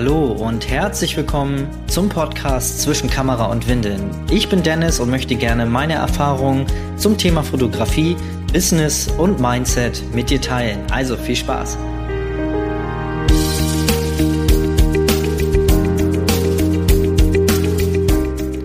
Hallo und herzlich willkommen zum Podcast zwischen Kamera und Windeln. Ich bin Dennis und möchte gerne meine Erfahrungen zum Thema Fotografie, Business und Mindset mit dir teilen. Also viel Spaß!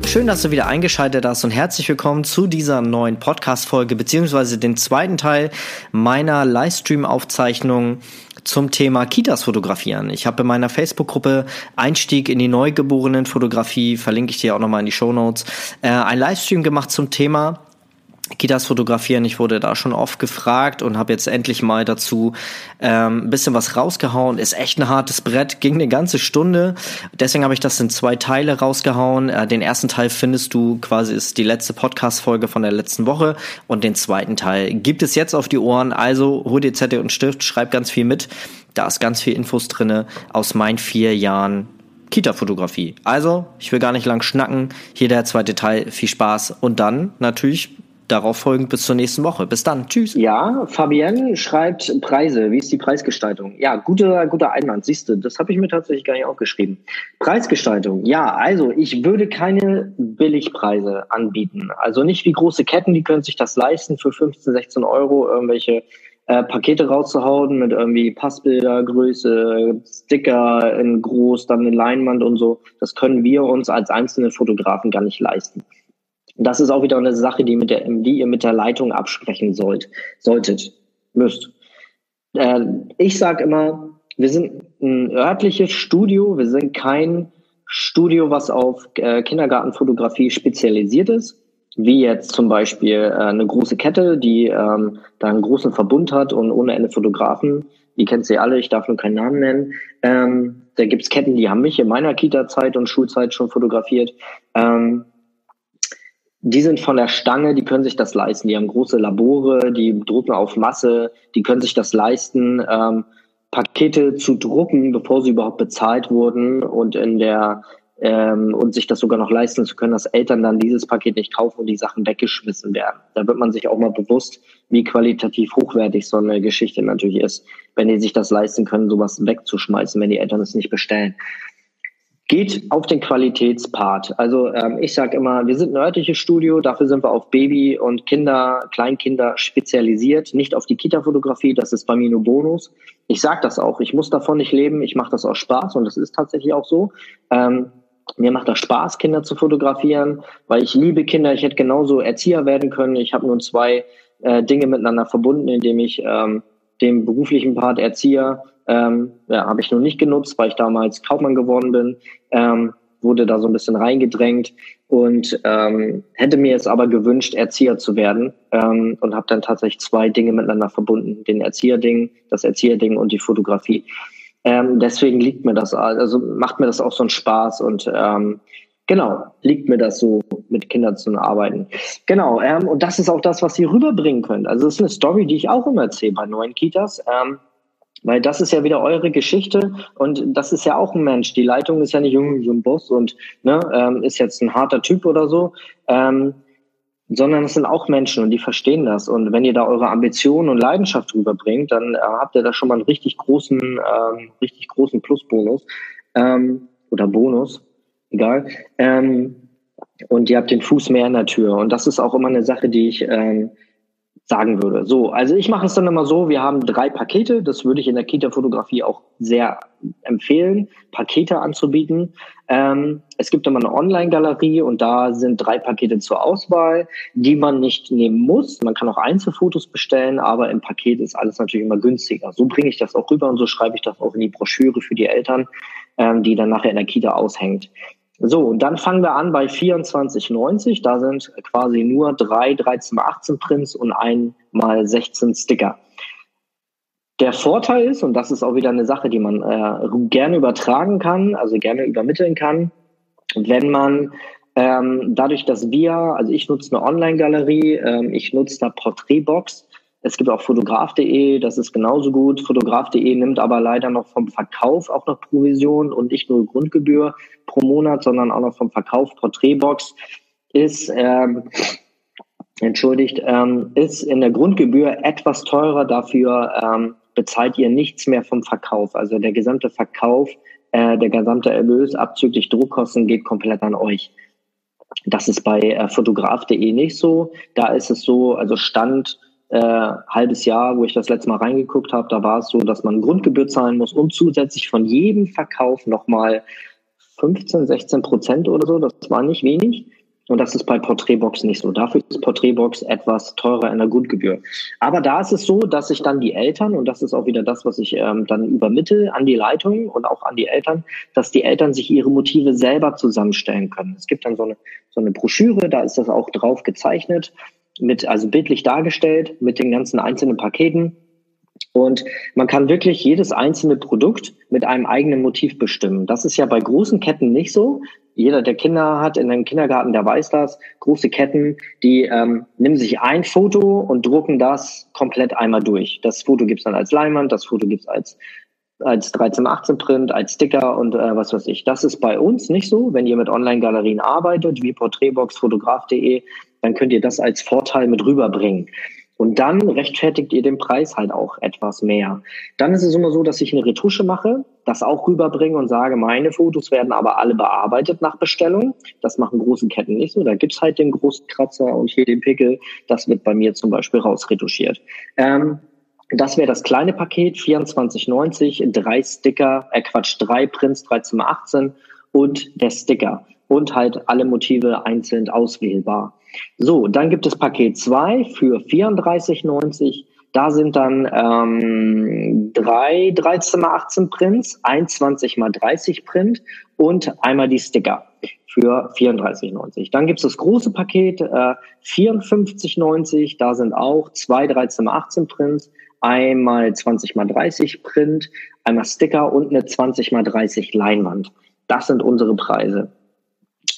Schön, dass du wieder eingeschaltet hast und herzlich willkommen zu dieser neuen Podcast-Folge beziehungsweise den zweiten Teil meiner Livestream-Aufzeichnung zum Thema Kitas fotografieren. Ich habe in meiner Facebook-Gruppe Einstieg in die Neugeborenen-Fotografie, verlinke ich dir auch nochmal in die Show Notes, äh, ein Livestream gemacht zum Thema Kitas fotografieren. Ich wurde da schon oft gefragt und habe jetzt endlich mal dazu ähm, ein bisschen was rausgehauen. Ist echt ein hartes Brett, ging eine ganze Stunde. Deswegen habe ich das in zwei Teile rausgehauen. Äh, den ersten Teil findest du quasi ist die letzte Podcast-Folge von der letzten Woche und den zweiten Teil gibt es jetzt auf die Ohren. Also hol dir Zettel und Stift, schreib ganz viel mit. Da ist ganz viel Infos drinne aus meinen vier Jahren Kita-Fotografie. Also, ich will gar nicht lang schnacken. Hier der zweite Teil. Viel Spaß. Und dann natürlich darauf folgend bis zur nächsten Woche. Bis dann. Tschüss. Ja, Fabienne schreibt Preise. Wie ist die Preisgestaltung? Ja, guter, guter Einwand. Siehst du, das habe ich mir tatsächlich gar nicht aufgeschrieben. Preisgestaltung. Ja, also ich würde keine Billigpreise anbieten. Also nicht wie große Ketten, die können sich das leisten für 15, 16 Euro irgendwelche äh, Pakete rauszuhauen mit irgendwie Passbilder, Größe, Sticker in groß, dann eine Leinwand und so. Das können wir uns als einzelne Fotografen gar nicht leisten. Das ist auch wieder eine Sache, die, mit der, die ihr mit der Leitung absprechen sollt, solltet, müsst. Äh, ich sage immer, wir sind ein örtliches Studio, wir sind kein Studio, was auf äh, Kindergartenfotografie spezialisiert ist, wie jetzt zum Beispiel äh, eine große Kette, die ähm, da einen großen Verbund hat und ohne Ende Fotografen. Die kennt sie alle, ich darf nur keinen Namen nennen. Ähm, da gibt's Ketten, die haben mich in meiner Kita-Zeit und Schulzeit schon fotografiert. Ähm, die sind von der Stange, die können sich das leisten. Die haben große Labore, die drucken auf Masse, die können sich das leisten, ähm, Pakete zu drucken, bevor sie überhaupt bezahlt wurden und in der ähm, und sich das sogar noch leisten zu können, dass Eltern dann dieses Paket nicht kaufen und die Sachen weggeschmissen werden. Da wird man sich auch mal bewusst, wie qualitativ hochwertig so eine Geschichte natürlich ist, wenn die sich das leisten können, sowas wegzuschmeißen, wenn die Eltern es nicht bestellen geht auf den Qualitätspart. Also ähm, ich sage immer, wir sind ein örtliches Studio, dafür sind wir auf Baby und Kinder, Kleinkinder spezialisiert, nicht auf die Kita-Fotografie, das ist bei mir nur Bonus. Ich sage das auch, ich muss davon nicht leben, ich mache das aus Spaß und das ist tatsächlich auch so. Ähm, mir macht das Spaß, Kinder zu fotografieren, weil ich liebe Kinder. Ich hätte genauso Erzieher werden können. Ich habe nur zwei äh, Dinge miteinander verbunden, indem ich ähm, den beruflichen Part Erzieher ähm, ja, habe ich noch nicht genutzt, weil ich damals Kaufmann geworden bin. Ähm, wurde da so ein bisschen reingedrängt und ähm, hätte mir es aber gewünscht, Erzieher zu werden ähm, und habe dann tatsächlich zwei Dinge miteinander verbunden: den Erzieherding, das Erzieherding und die Fotografie. Ähm, deswegen liegt mir das, also macht mir das auch so einen Spaß und ähm, genau liegt mir das so, mit Kindern zu arbeiten. Genau ähm, und das ist auch das, was ihr rüberbringen könnt. Also es ist eine Story, die ich auch immer erzähle bei neuen Kitas. Ähm, weil das ist ja wieder eure Geschichte und das ist ja auch ein Mensch. Die Leitung ist ja nicht irgendwie so ein Boss und ne, ähm, ist jetzt ein harter Typ oder so, ähm, sondern es sind auch Menschen und die verstehen das. Und wenn ihr da eure Ambitionen und Leidenschaft rüberbringt, dann äh, habt ihr da schon mal einen richtig großen, ähm, richtig großen Plusbonus ähm, oder Bonus, egal. Ähm, und ihr habt den Fuß mehr in der Tür. Und das ist auch immer eine Sache, die ich ähm, sagen würde. So, also ich mache es dann immer so, wir haben drei Pakete, das würde ich in der Kita-Fotografie auch sehr empfehlen, Pakete anzubieten. Ähm, es gibt immer eine Online-Galerie und da sind drei Pakete zur Auswahl, die man nicht nehmen muss. Man kann auch Einzelfotos bestellen, aber im Paket ist alles natürlich immer günstiger. So bringe ich das auch rüber und so schreibe ich das auch in die Broschüre für die Eltern, ähm, die dann nachher in der Kita aushängt. So, und dann fangen wir an bei 24,90. Da sind quasi nur drei 13 mal 18 Prints und ein mal 16 Sticker. Der Vorteil ist, und das ist auch wieder eine Sache, die man äh, gerne übertragen kann, also gerne übermitteln kann, wenn man ähm, dadurch, dass wir, also ich nutze eine Online-Galerie, ähm, ich nutze da Porträtbox, es gibt auch fotograf.de, das ist genauso gut. Fotograf.de nimmt aber leider noch vom Verkauf auch noch Provision und nicht nur Grundgebühr pro Monat, sondern auch noch vom Verkauf. Porträtbox ist, ähm, entschuldigt, ähm, ist in der Grundgebühr etwas teurer. Dafür ähm, bezahlt ihr nichts mehr vom Verkauf. Also der gesamte Verkauf Äh, der gesamte Erlös abzüglich Druckkosten geht komplett an euch. Das ist bei äh, fotograf.de nicht so. Da ist es so, also Stand äh, halbes Jahr, wo ich das letzte Mal reingeguckt habe, da war es so, dass man Grundgebühr zahlen muss und zusätzlich von jedem Verkauf nochmal 15, 16 Prozent oder so. Das war nicht wenig. Und das ist bei Porträtbox nicht so. Dafür ist Porträtbox etwas teurer in der Grundgebühr. Aber da ist es so, dass sich dann die Eltern, und das ist auch wieder das, was ich ähm, dann übermittel an die Leitung und auch an die Eltern, dass die Eltern sich ihre Motive selber zusammenstellen können. Es gibt dann so eine, so eine Broschüre, da ist das auch drauf gezeichnet, mit, also bildlich dargestellt, mit den ganzen einzelnen Paketen. Und man kann wirklich jedes einzelne Produkt mit einem eigenen Motiv bestimmen. Das ist ja bei großen Ketten nicht so. Jeder, der Kinder hat in einem Kindergarten, der weiß das. Große Ketten, die ähm, nehmen sich ein Foto und drucken das komplett einmal durch. Das Foto gibt's dann als Leinwand, das Foto gibt's als als 1318 Print, als Sticker und äh, was weiß ich. Das ist bei uns nicht so. Wenn ihr mit Online-Galerien arbeitet, wie Porträtbox, Fotograf.de, dann könnt ihr das als Vorteil mit rüberbringen. Und dann rechtfertigt ihr den Preis halt auch etwas mehr. Dann ist es immer so, dass ich eine Retusche mache, das auch rüberbringe und sage, meine Fotos werden aber alle bearbeitet nach Bestellung. Das machen große Ketten nicht so. Da gibt's halt den großen Kratzer und hier den Pickel. Das wird bei mir zum Beispiel rausretuschiert. Ähm, das wäre das kleine Paket, 24,90, drei Sticker, äh Quatsch, drei Prints, 13x18 und der Sticker und halt alle Motive einzeln auswählbar. So, dann gibt es Paket 2 für 34,90. Da sind dann ähm, drei 13 x 18 Prints, ein 20 x 30 Print und einmal die Sticker für 34,90. Dann gibt es das große Paket äh, 54,90. Da sind auch zwei 13 x 18 Prints, einmal 20 x 30 Print, einmal Sticker und eine 20 x 30 Leinwand. Das sind unsere Preise.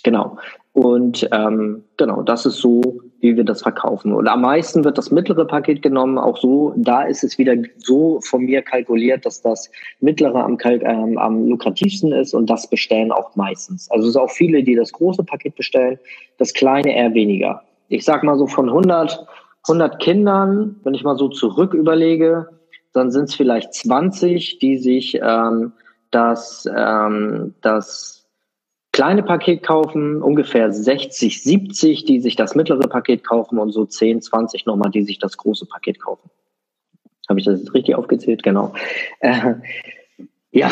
Genau. Und ähm, genau, das ist so, wie wir das verkaufen. Und am meisten wird das mittlere Paket genommen. Auch so, da ist es wieder so von mir kalkuliert, dass das mittlere am, ähm, am lukrativsten ist und das bestellen auch meistens. Also es sind auch viele, die das große Paket bestellen, das kleine eher weniger. Ich sag mal so von 100, 100 Kindern, wenn ich mal so zurück überlege, dann sind es vielleicht 20, die sich ähm, das, ähm, das kleine Paket kaufen, ungefähr 60, 70, die sich das mittlere Paket kaufen und so 10, 20 nochmal, die sich das große Paket kaufen. Habe ich das jetzt richtig aufgezählt? Genau. Äh, ja.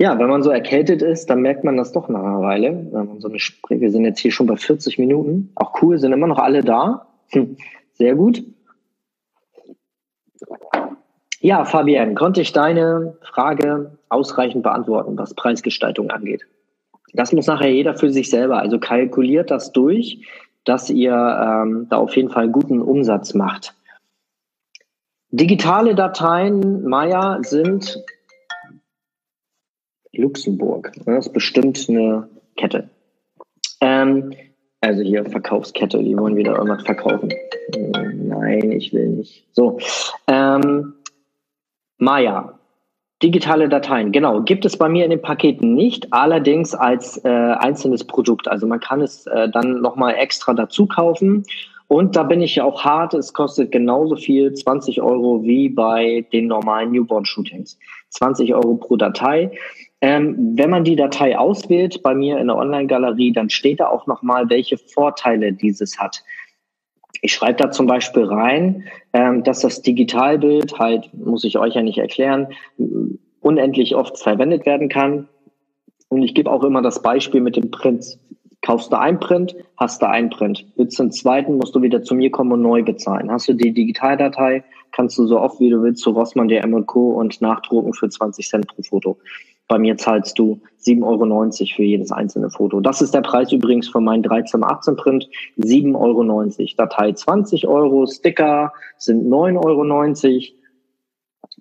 Ja, wenn man so erkältet ist, dann merkt man das doch nach einer Weile. So eine wir sind jetzt hier schon bei 40 Minuten. Auch cool, sind immer noch alle da. Hm, sehr gut. Ja, Fabian, konnte ich deine Frage ausreichend beantworten, was Preisgestaltung angeht? Das muss nachher jeder für sich selber. Also kalkuliert das durch, dass ihr ähm, da auf jeden Fall guten Umsatz macht. Digitale Dateien, Maya, sind Luxemburg. Das ist bestimmt eine Kette. Ähm, also hier Verkaufskette, die wollen wieder irgendwas verkaufen. Nein, ich will nicht. So. Ähm, Maya, Digitale Dateien, genau, gibt es bei mir in den Paketen nicht, allerdings als äh, einzelnes Produkt. Also man kann es äh, dann nochmal extra dazu kaufen. Und da bin ich ja auch hart, es kostet genauso viel, 20 Euro wie bei den normalen Newborn-Shootings. 20 Euro pro Datei. Ähm, wenn man die Datei auswählt bei mir in der Online-Galerie, dann steht da auch nochmal, welche Vorteile dieses hat. Ich schreibe da zum Beispiel rein, ähm, dass das Digitalbild halt, muss ich euch ja nicht erklären, unendlich oft verwendet werden kann. Und ich gebe auch immer das Beispiel mit dem Print. Kaufst du ein Print, hast du ein Print. Willst du einen zweiten, musst du wieder zu mir kommen und neu bezahlen. Hast du die Digitaldatei, kannst du so oft wie du willst zu Rossmann, DM Co. und nachdrucken für 20 Cent pro Foto. Bei mir zahlst du 7,90 Euro für jedes einzelne Foto. Das ist der Preis übrigens von meinem 1318 Print. 7,90 Euro. Datei 20 Euro, Sticker sind 9,90 Euro.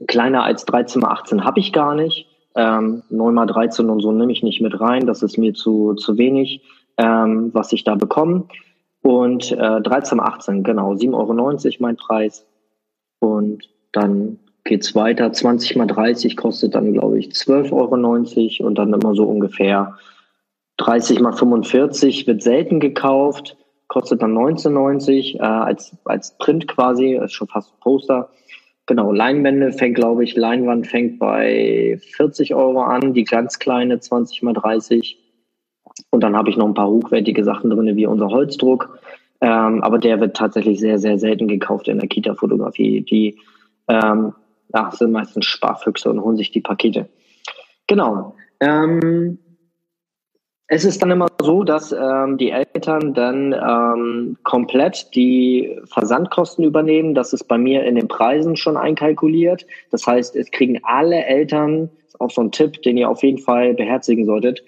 Kleiner als 1318 habe ich gar nicht. Ähm, 9 mal 13 und so nehme ich nicht mit rein. Das ist mir zu, zu wenig, ähm, was ich da bekomme. Und äh, 13 18, genau, 7,90 Euro mein Preis. Und dann geht's weiter. 20 mal 30 kostet dann, glaube ich, 12,90 Euro und dann immer so ungefähr 30 mal 45 wird selten gekauft, kostet dann 19,90 äh, als, als Print quasi, ist schon fast ein Poster. Genau, Leinwände fängt, glaube ich, Leinwand fängt bei 40 Euro an, die ganz kleine 20 mal 30. Und dann habe ich noch ein paar hochwertige Sachen drin, wie unser Holzdruck. Ähm, aber der wird tatsächlich sehr, sehr selten gekauft in der Kita-Fotografie. Die ähm, ja, sind meistens Sparfüchse und holen sich die Pakete. Genau. Ähm, es ist dann immer so, dass ähm, die Eltern dann ähm, komplett die Versandkosten übernehmen. Das ist bei mir in den Preisen schon einkalkuliert. Das heißt, es kriegen alle Eltern, auch so ein Tipp, den ihr auf jeden Fall beherzigen solltet,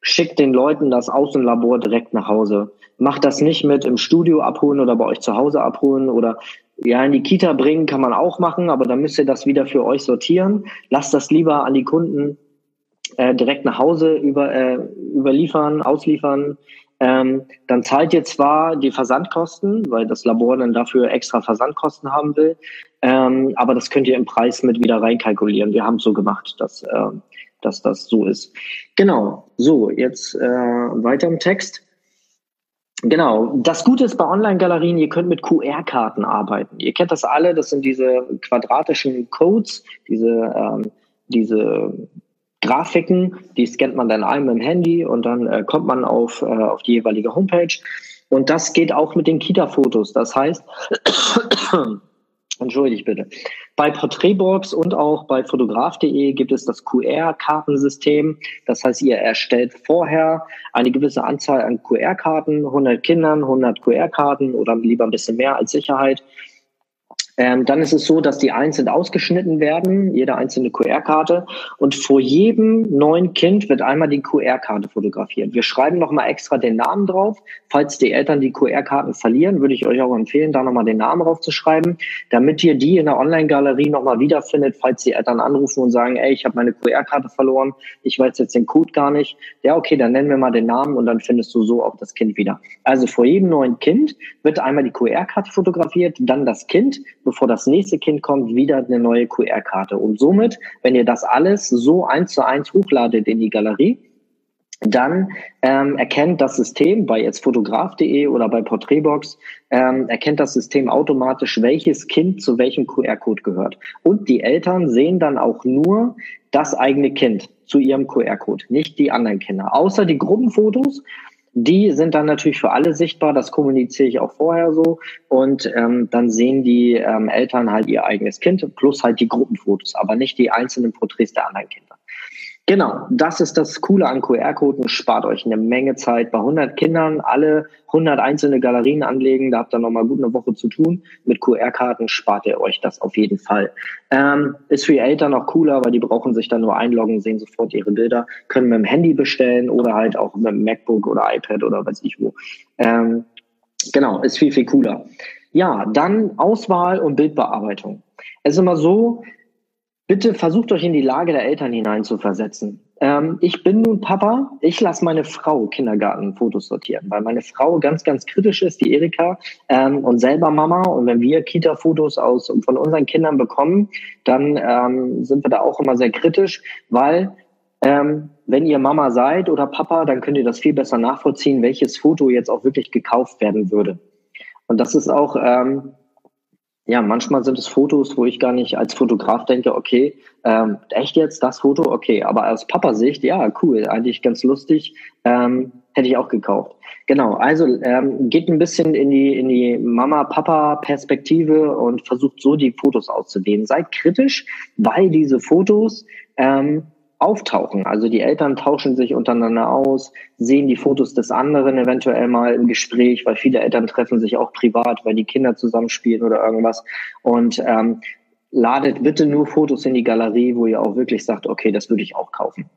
schickt den Leuten das Außenlabor direkt nach Hause. Macht das nicht mit im Studio abholen oder bei euch zu Hause abholen oder ja, in die Kita bringen kann man auch machen, aber dann müsst ihr das wieder für euch sortieren. Lasst das lieber an die Kunden äh, direkt nach Hause über, äh, überliefern, ausliefern. Ähm, dann zahlt ihr zwar die Versandkosten, weil das Labor dann dafür extra Versandkosten haben will, ähm, aber das könnt ihr im Preis mit wieder reinkalkulieren. Wir haben es so gemacht, dass, äh, dass das so ist. Genau, so, jetzt äh, weiter im Text. Genau. Das Gute ist bei Online-Galerien, ihr könnt mit QR-Karten arbeiten. Ihr kennt das alle, das sind diese quadratischen Codes, diese, ähm, diese Grafiken, die scannt man dann ein mit dem Handy und dann äh, kommt man auf, äh, auf die jeweilige Homepage. Und das geht auch mit den Kita-Fotos. Das heißt, entschuldigt bitte, bei Porträtbox und auch bei fotograf.de gibt es das QR-Kartensystem. Das heißt, ihr erstellt vorher eine gewisse Anzahl an QR-Karten, 100 Kindern, 100 QR-Karten oder lieber ein bisschen mehr als Sicherheit. Ähm, dann ist es so, dass die einzeln ausgeschnitten werden, jede einzelne QR-Karte. Und vor jedem neuen Kind wird einmal die QR-Karte fotografiert. Wir schreiben nochmal extra den Namen drauf. Falls die Eltern die QR-Karten verlieren, würde ich euch auch empfehlen, da nochmal den Namen drauf zu schreiben, damit ihr die in der Online-Galerie nochmal wiederfindet, falls die Eltern anrufen und sagen, ey, ich habe meine QR-Karte verloren, ich weiß jetzt den Code gar nicht. Ja, okay, dann nennen wir mal den Namen und dann findest du so auch das Kind wieder. Also vor jedem neuen Kind wird einmal die QR-Karte fotografiert, dann das Kind bevor das nächste Kind kommt, wieder eine neue QR-Karte. Und somit, wenn ihr das alles so eins zu eins hochladet in die Galerie, dann ähm, erkennt das System bei jetzt fotograf.de oder bei Porträtbox, ähm, erkennt das System automatisch, welches Kind zu welchem QR-Code gehört. Und die Eltern sehen dann auch nur das eigene Kind zu ihrem QR-Code, nicht die anderen Kinder. Außer die Gruppenfotos, die sind dann natürlich für alle sichtbar, das kommuniziere ich auch vorher so. Und ähm, dann sehen die ähm, Eltern halt ihr eigenes Kind plus halt die Gruppenfotos, aber nicht die einzelnen Porträts der anderen Kinder. Genau, das ist das Coole an QR-Coden. Spart euch eine Menge Zeit. Bei 100 Kindern alle 100 einzelne Galerien anlegen, da habt ihr nochmal gut eine Woche zu tun. Mit QR-Karten spart ihr euch das auf jeden Fall. Ähm, ist für die Eltern auch cooler, weil die brauchen sich dann nur einloggen, sehen sofort ihre Bilder, können mit dem Handy bestellen oder halt auch mit dem MacBook oder iPad oder weiß ich wo. Ähm, genau, ist viel, viel cooler. Ja, dann Auswahl und Bildbearbeitung. Es ist immer so, Bitte versucht euch in die Lage der Eltern hineinzuversetzen. Ähm, ich bin nun Papa, ich lasse meine Frau Kindergartenfotos sortieren, weil meine Frau ganz, ganz kritisch ist, die Erika, ähm, und selber Mama. Und wenn wir Kita-Fotos aus von unseren Kindern bekommen, dann ähm, sind wir da auch immer sehr kritisch, weil ähm, wenn ihr Mama seid oder Papa, dann könnt ihr das viel besser nachvollziehen, welches Foto jetzt auch wirklich gekauft werden würde. Und das ist auch ähm, ja, manchmal sind es Fotos, wo ich gar nicht als Fotograf denke, okay, ähm, echt jetzt das Foto? Okay, aber aus Papa-Sicht, ja, cool, eigentlich ganz lustig, ähm, hätte ich auch gekauft. Genau, also ähm, geht ein bisschen in die, in die Mama-Papa-Perspektive und versucht so die Fotos auszuwählen. Seid kritisch, weil diese Fotos ähm, auftauchen. Also die Eltern tauschen sich untereinander aus, sehen die Fotos des anderen eventuell mal im Gespräch, weil viele Eltern treffen sich auch privat, weil die Kinder zusammenspielen oder irgendwas. Und ähm, ladet bitte nur Fotos in die Galerie, wo ihr auch wirklich sagt, okay, das würde ich auch kaufen.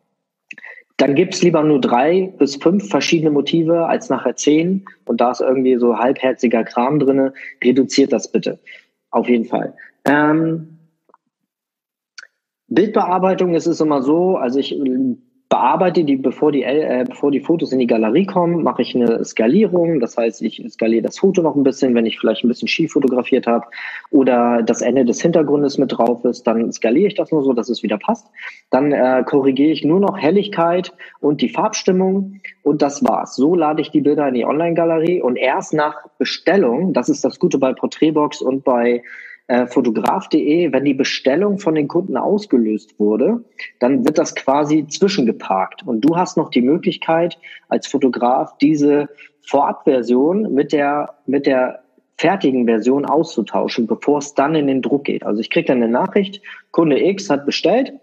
Dann gibt's lieber nur drei bis fünf verschiedene Motive als nachher zehn. Und da ist irgendwie so halbherziger Kram drinne. Reduziert das bitte. Auf jeden Fall. Ähm, Bildbearbeitung ist es immer so, also ich äh, bearbeite die, bevor die, äh, bevor die Fotos in die Galerie kommen, mache ich eine Skalierung. Das heißt, ich skaliere das Foto noch ein bisschen, wenn ich vielleicht ein bisschen schief fotografiert habe oder das Ende des Hintergrundes mit drauf ist, dann skaliere ich das nur so, dass es wieder passt. Dann äh, korrigiere ich nur noch Helligkeit und die Farbstimmung und das war's. So lade ich die Bilder in die Online-Galerie und erst nach Bestellung, das ist das Gute bei Porträtbox und bei äh, fotograf.de, wenn die Bestellung von den Kunden ausgelöst wurde, dann wird das quasi zwischengeparkt. Und du hast noch die Möglichkeit, als Fotograf diese Vorabversion mit der, mit der fertigen Version auszutauschen, bevor es dann in den Druck geht. Also ich kriege dann eine Nachricht, Kunde X hat bestellt,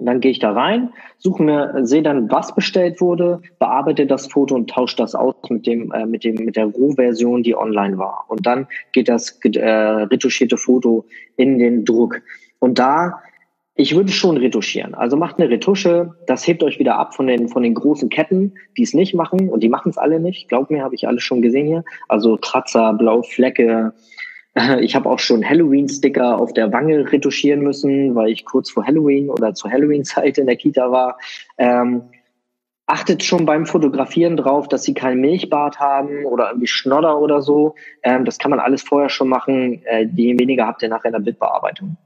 und dann gehe ich da rein, suche mir, sehe dann, was bestellt wurde, bearbeite das Foto und tausche das aus mit dem, äh, mit dem, mit der Rohversion, die online war. Und dann geht das äh, retuschierte Foto in den Druck. Und da, ich würde schon retuschieren. Also macht eine Retusche, das hebt euch wieder ab von den, von den großen Ketten, die es nicht machen. Und die machen es alle nicht. Glaubt mir, habe ich alles schon gesehen hier. Also Kratzer, blaue Flecke, ich habe auch schon Halloween-Sticker auf der Wange retuschieren müssen, weil ich kurz vor Halloween oder zur Halloween-Zeit in der Kita war. Ähm, achtet schon beim Fotografieren drauf, dass sie keinen Milchbart haben oder irgendwie Schnodder oder so. Ähm, das kann man alles vorher schon machen. Äh, die weniger habt ihr nachher in der Bildbearbeitung.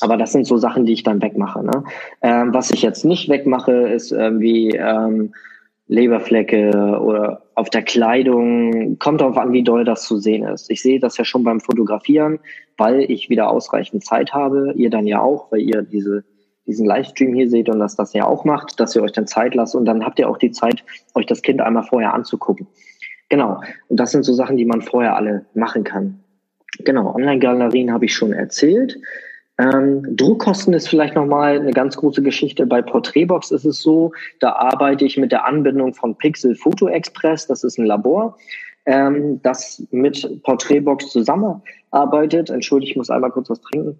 Aber das sind so Sachen, die ich dann wegmache. Ne? Ähm, was ich jetzt nicht wegmache, ist irgendwie ähm, Leberflecke oder auf der Kleidung. Kommt darauf an, wie doll das zu sehen ist. Ich sehe das ja schon beim Fotografieren, weil ich wieder ausreichend Zeit habe. Ihr dann ja auch, weil ihr diese, diesen Livestream hier seht und dass das ja auch macht, dass ihr euch dann Zeit lasst und dann habt ihr auch die Zeit, euch das Kind einmal vorher anzugucken. Genau. Und das sind so Sachen, die man vorher alle machen kann. Genau. Online-Galerien habe ich schon erzählt. Ähm, Druckkosten ist vielleicht nochmal eine ganz große Geschichte. Bei Porträtbox ist es so, da arbeite ich mit der Anbindung von Pixel Photo Express. Das ist ein Labor, ähm, das mit Porträtbox zusammenarbeitet. Entschuldigt, ich muss einmal kurz was trinken.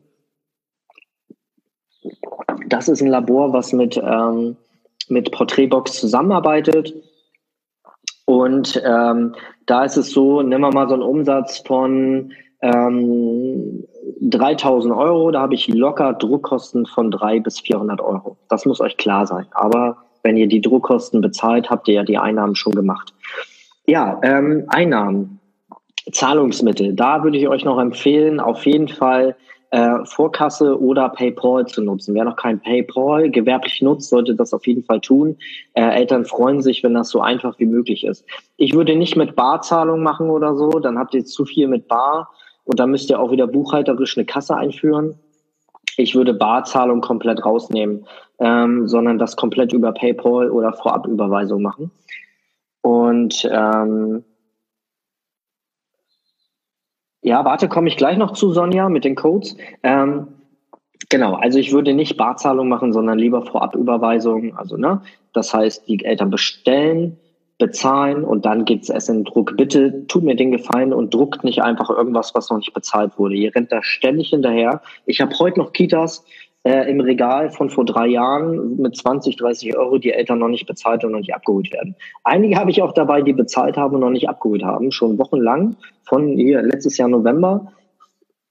Das ist ein Labor, was mit, ähm, mit Porträtbox zusammenarbeitet. Und ähm, da ist es so, nehmen wir mal so einen Umsatz von ähm, 3000 Euro, da habe ich locker Druckkosten von 300 bis 400 Euro. Das muss euch klar sein. Aber wenn ihr die Druckkosten bezahlt, habt ihr ja die Einnahmen schon gemacht. Ja, ähm, Einnahmen, Zahlungsmittel. Da würde ich euch noch empfehlen, auf jeden Fall äh, Vorkasse oder PayPal zu nutzen. Wer noch kein PayPal gewerblich nutzt, sollte das auf jeden Fall tun. Äh, Eltern freuen sich, wenn das so einfach wie möglich ist. Ich würde nicht mit Barzahlung machen oder so, dann habt ihr zu viel mit Bar und dann müsst ihr auch wieder buchhalterisch eine Kasse einführen. Ich würde Barzahlung komplett rausnehmen, ähm, sondern das komplett über PayPal oder Vorabüberweisung machen. Und ähm, ja, warte, komme ich gleich noch zu, Sonja, mit den Codes. Ähm, genau, also ich würde nicht Barzahlung machen, sondern lieber Vorabüberweisung. Also, ne, das heißt, die Eltern bestellen, bezahlen und dann geht's erst in den Druck. Bitte tut mir den Gefallen und druckt nicht einfach irgendwas, was noch nicht bezahlt wurde. Ihr rennt da ständig hinterher. Ich habe heute noch Kitas äh, im Regal von vor drei Jahren mit 20, 30 Euro, die Eltern noch nicht bezahlt und noch nicht abgeholt werden. Einige habe ich auch dabei, die bezahlt haben und noch nicht abgeholt haben, schon wochenlang, von hier letztes Jahr November.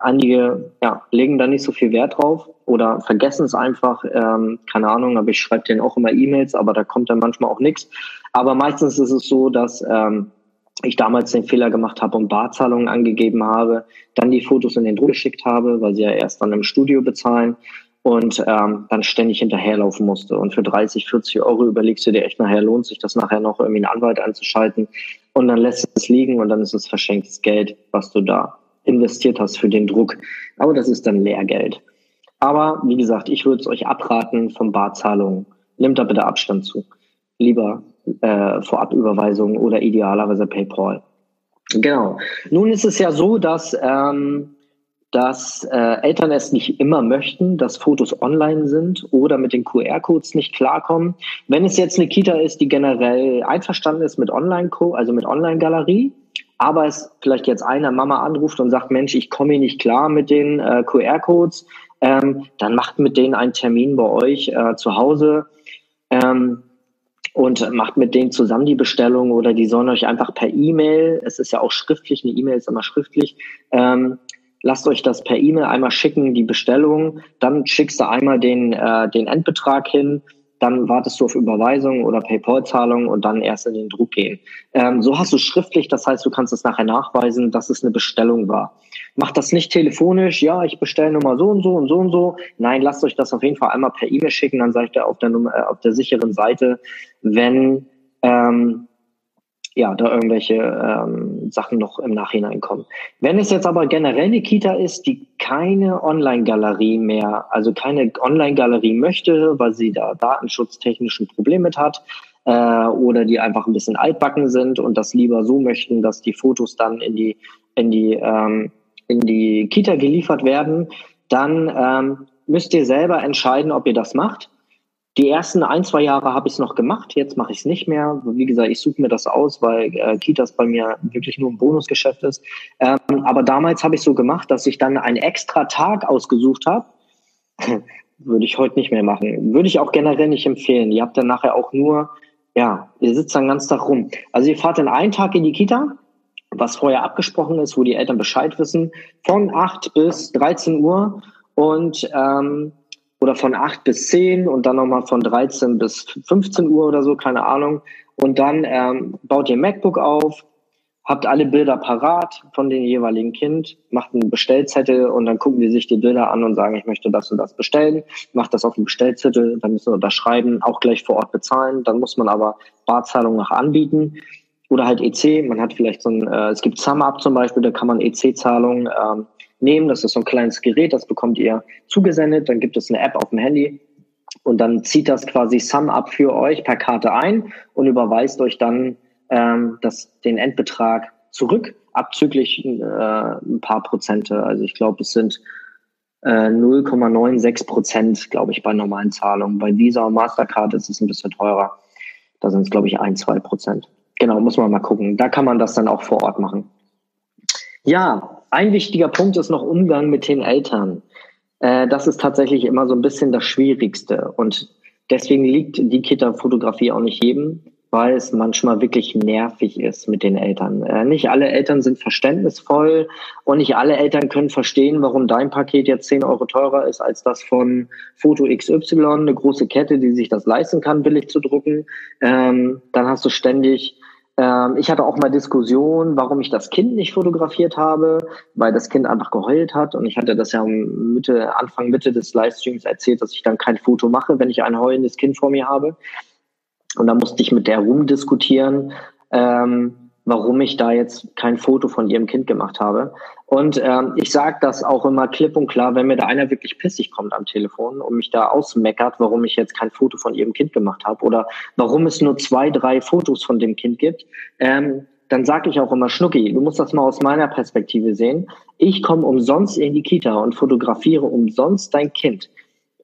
Einige ja, legen da nicht so viel Wert drauf oder vergessen es einfach. Ähm, keine Ahnung, aber ich schreibe denen auch immer E-Mails, aber da kommt dann manchmal auch nichts. Aber meistens ist es so, dass ähm, ich damals den Fehler gemacht habe und Barzahlungen angegeben habe, dann die Fotos in den Druck geschickt habe, weil sie ja erst dann im Studio bezahlen und ähm, dann ständig hinterherlaufen musste. Und für 30, 40 Euro überlegst du dir echt nachher, lohnt sich das nachher noch irgendwie einen Anwalt anzuschalten und dann lässt es liegen und dann ist es verschenktes Geld, was du da investiert hast für den Druck. Aber das ist dann Lehrgeld. Aber wie gesagt, ich würde es euch abraten von Barzahlungen. Nehmt da bitte Abstand zu. Lieber äh, Vorabüberweisungen oder idealerweise PayPal. Genau. Nun ist es ja so, dass, ähm, dass äh, Eltern es nicht immer möchten, dass Fotos online sind oder mit den QR-Codes nicht klarkommen. Wenn es jetzt eine Kita ist, die generell einverstanden ist mit online also mit Online-Galerie, aber es vielleicht jetzt eine Mama anruft und sagt, Mensch, ich komme hier nicht klar mit den äh, QR-Codes, ähm, dann macht mit denen einen Termin bei euch äh, zu Hause. Ähm, und macht mit denen zusammen die Bestellung oder die sollen euch einfach per E-Mail, es ist ja auch schriftlich, eine E-Mail ist immer schriftlich, ähm, lasst euch das per E-Mail einmal schicken, die Bestellung, dann schickst du einmal den, äh, den Endbetrag hin, dann wartest du auf Überweisung oder PayPal-Zahlung und dann erst in den Druck gehen. Ähm, so hast du schriftlich, das heißt, du kannst es nachher nachweisen, dass es eine Bestellung war. Macht das nicht telefonisch, ja, ich bestelle nur mal so und so und so und so. Nein, lasst euch das auf jeden Fall einmal per E-Mail schicken, dann seid ihr auf der, Nummer, äh, auf der sicheren Seite, wenn, ähm, ja, da irgendwelche ähm, Sachen noch im Nachhinein kommen. Wenn es jetzt aber generell eine Kita ist, die keine Online-Galerie mehr, also keine Online-Galerie möchte, weil sie da datenschutztechnischen Problem mit hat, äh, oder die einfach ein bisschen altbacken sind und das lieber so möchten, dass die Fotos dann in die, in die, ähm, in die Kita geliefert werden, dann ähm, müsst ihr selber entscheiden, ob ihr das macht. Die ersten ein, zwei Jahre habe ich es noch gemacht, jetzt mache ich es nicht mehr. Wie gesagt, ich suche mir das aus, weil äh, Kitas bei mir wirklich nur ein Bonusgeschäft ist. Ähm, aber damals habe ich so gemacht, dass ich dann einen extra Tag ausgesucht habe. Würde ich heute nicht mehr machen. Würde ich auch generell nicht empfehlen. Ihr habt dann nachher auch nur, ja, ihr sitzt dann ganzen Tag rum. Also ihr fahrt dann einen Tag in die Kita, was vorher abgesprochen ist, wo die Eltern Bescheid wissen, von 8 bis 13 Uhr und ähm, oder von 8 bis 10 und dann nochmal von 13 bis 15 Uhr oder so, keine Ahnung. Und dann ähm, baut ihr MacBook auf, habt alle Bilder parat von dem jeweiligen Kind, macht einen Bestellzettel und dann gucken die sich die Bilder an und sagen, ich möchte das und das bestellen, macht das auf dem Bestellzettel, dann müssen wir unterschreiben, auch gleich vor Ort bezahlen, dann muss man aber Barzahlung noch anbieten. Oder halt EC, man hat vielleicht so ein, äh, es gibt SumUp zum Beispiel, da kann man EC-Zahlungen ähm, nehmen. Das ist so ein kleines Gerät, das bekommt ihr zugesendet. Dann gibt es eine App auf dem Handy und dann zieht das quasi SumUp für euch per Karte ein und überweist euch dann ähm, das, den Endbetrag zurück, abzüglich äh, ein paar Prozente. Also ich glaube, es sind äh, 0,96 Prozent, glaube ich, bei normalen Zahlungen. Bei Visa und Mastercard ist es ein bisschen teurer. Da sind es, glaube ich, ein, zwei Prozent. Genau, muss man mal gucken. Da kann man das dann auch vor Ort machen. Ja, ein wichtiger Punkt ist noch Umgang mit den Eltern. Äh, das ist tatsächlich immer so ein bisschen das Schwierigste. Und deswegen liegt die Kita-Fotografie auch nicht jedem, weil es manchmal wirklich nervig ist mit den Eltern. Äh, nicht alle Eltern sind verständnisvoll und nicht alle Eltern können verstehen, warum dein Paket jetzt 10 Euro teurer ist als das von Foto XY, eine große Kette, die sich das leisten kann, billig zu drucken. Ähm, dann hast du ständig ähm, ich hatte auch mal Diskussionen, warum ich das Kind nicht fotografiert habe, weil das Kind einfach geheult hat. Und ich hatte das ja Mitte, Anfang, Mitte des Livestreams erzählt, dass ich dann kein Foto mache, wenn ich ein heulendes Kind vor mir habe. Und da musste ich mit der rumdiskutieren, ähm, warum ich da jetzt kein Foto von ihrem Kind gemacht habe. Und ähm, ich sage das auch immer klipp und klar, wenn mir da einer wirklich pissig kommt am Telefon und mich da ausmeckert, warum ich jetzt kein Foto von ihrem Kind gemacht habe oder warum es nur zwei, drei Fotos von dem Kind gibt, ähm, dann sage ich auch immer, Schnucki, du musst das mal aus meiner Perspektive sehen. Ich komme umsonst in die Kita und fotografiere umsonst dein Kind.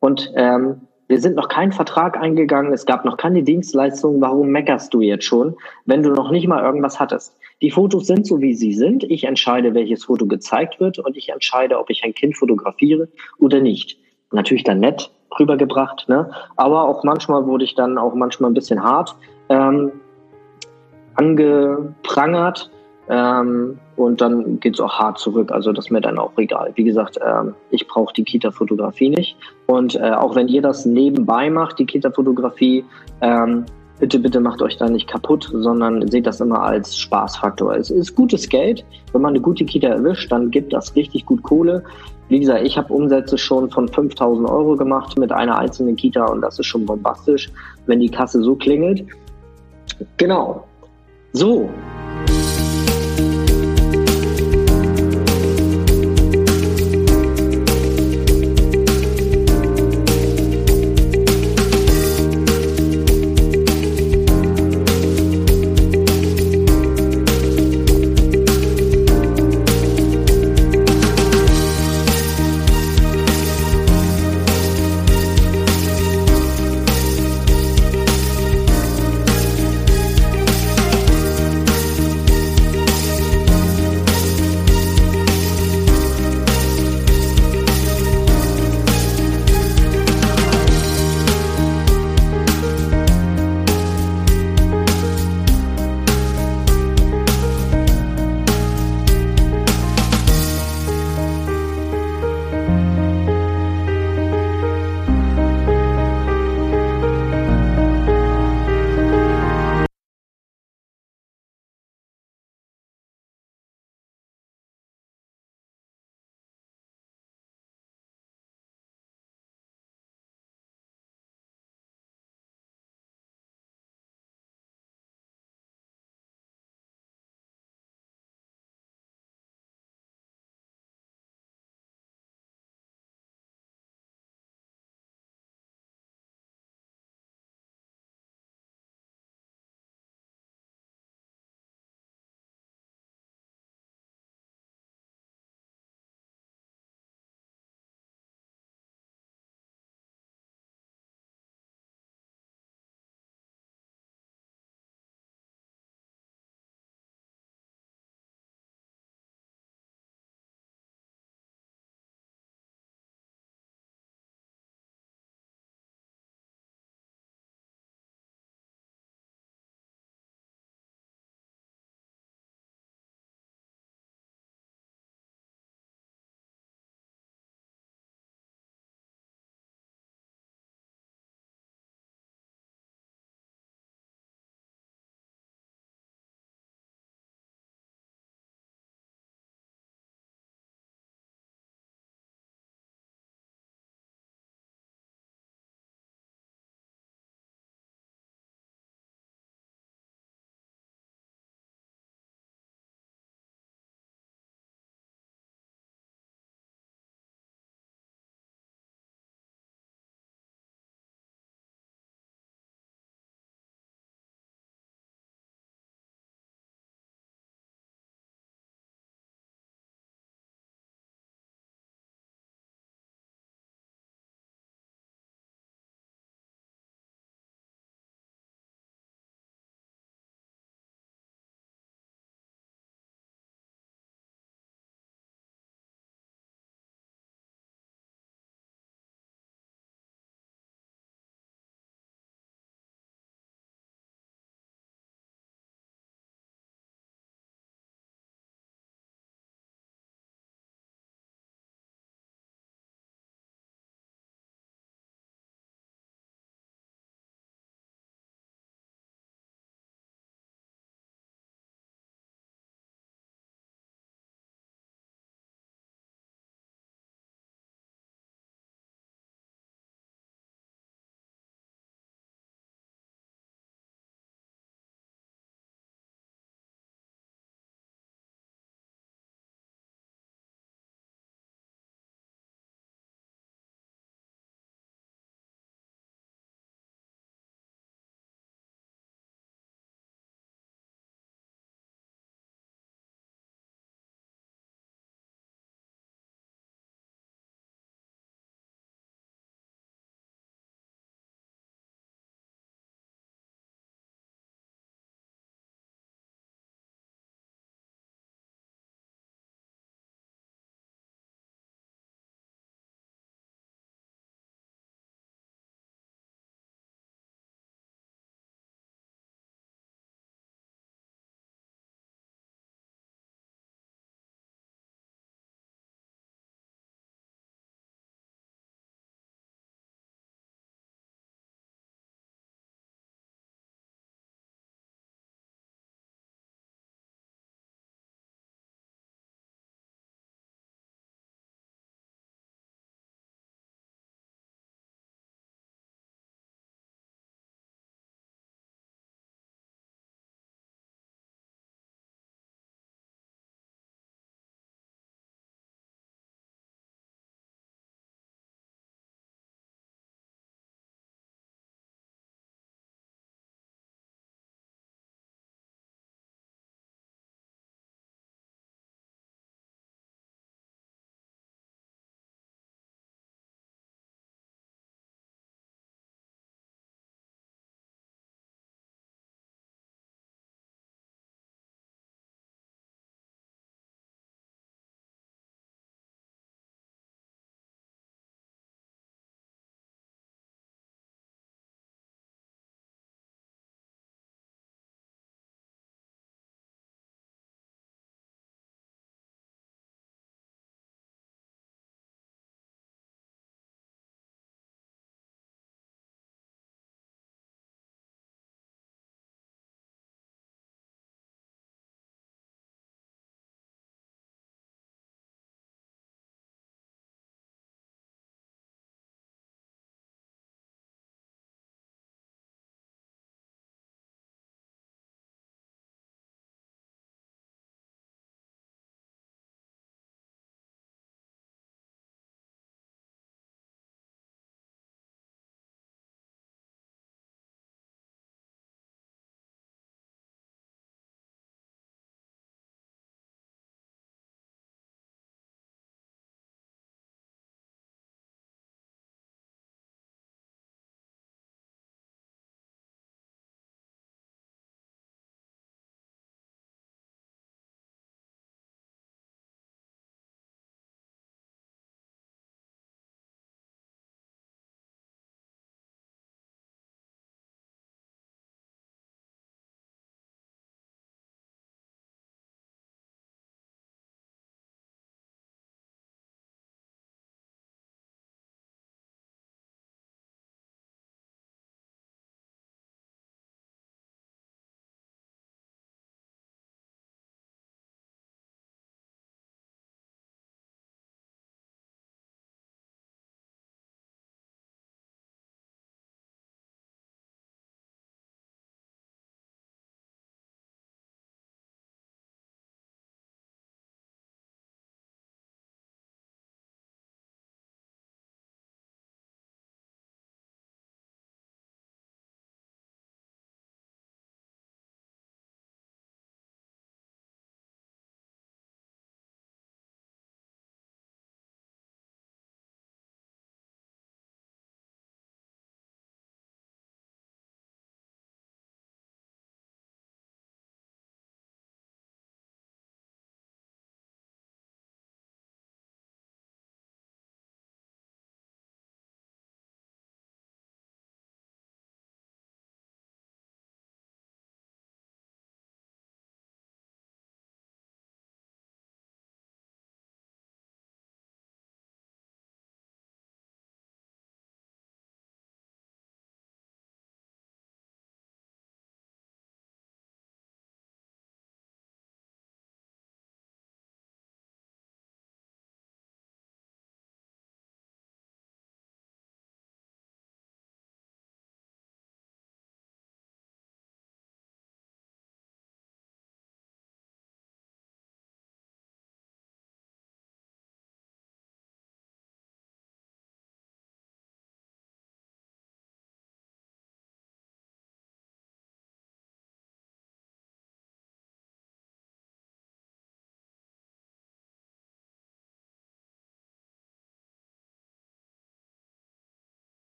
Und ähm, wir sind noch keinen Vertrag eingegangen, es gab noch keine Dienstleistung. Warum meckerst du jetzt schon, wenn du noch nicht mal irgendwas hattest? Die Fotos sind so, wie sie sind. Ich entscheide, welches Foto gezeigt wird und ich entscheide, ob ich ein Kind fotografiere oder nicht. Natürlich dann nett rübergebracht, ne? aber auch manchmal wurde ich dann auch manchmal ein bisschen hart ähm, angeprangert ähm, und dann geht's auch hart zurück. Also das ist mir dann auch egal. Wie gesagt, ähm, ich brauche die Kita-Fotografie nicht. Und äh, auch wenn ihr das nebenbei macht, die Kita-Fotografie, ähm, bitte, bitte macht euch da nicht kaputt, sondern seht das immer als Spaßfaktor. Es ist gutes Geld. Wenn man eine gute Kita erwischt, dann gibt das richtig gut Kohle. Wie gesagt, ich habe Umsätze schon von 5000 Euro gemacht mit einer einzelnen Kita und das ist schon bombastisch, wenn die Kasse so klingelt. Genau. So,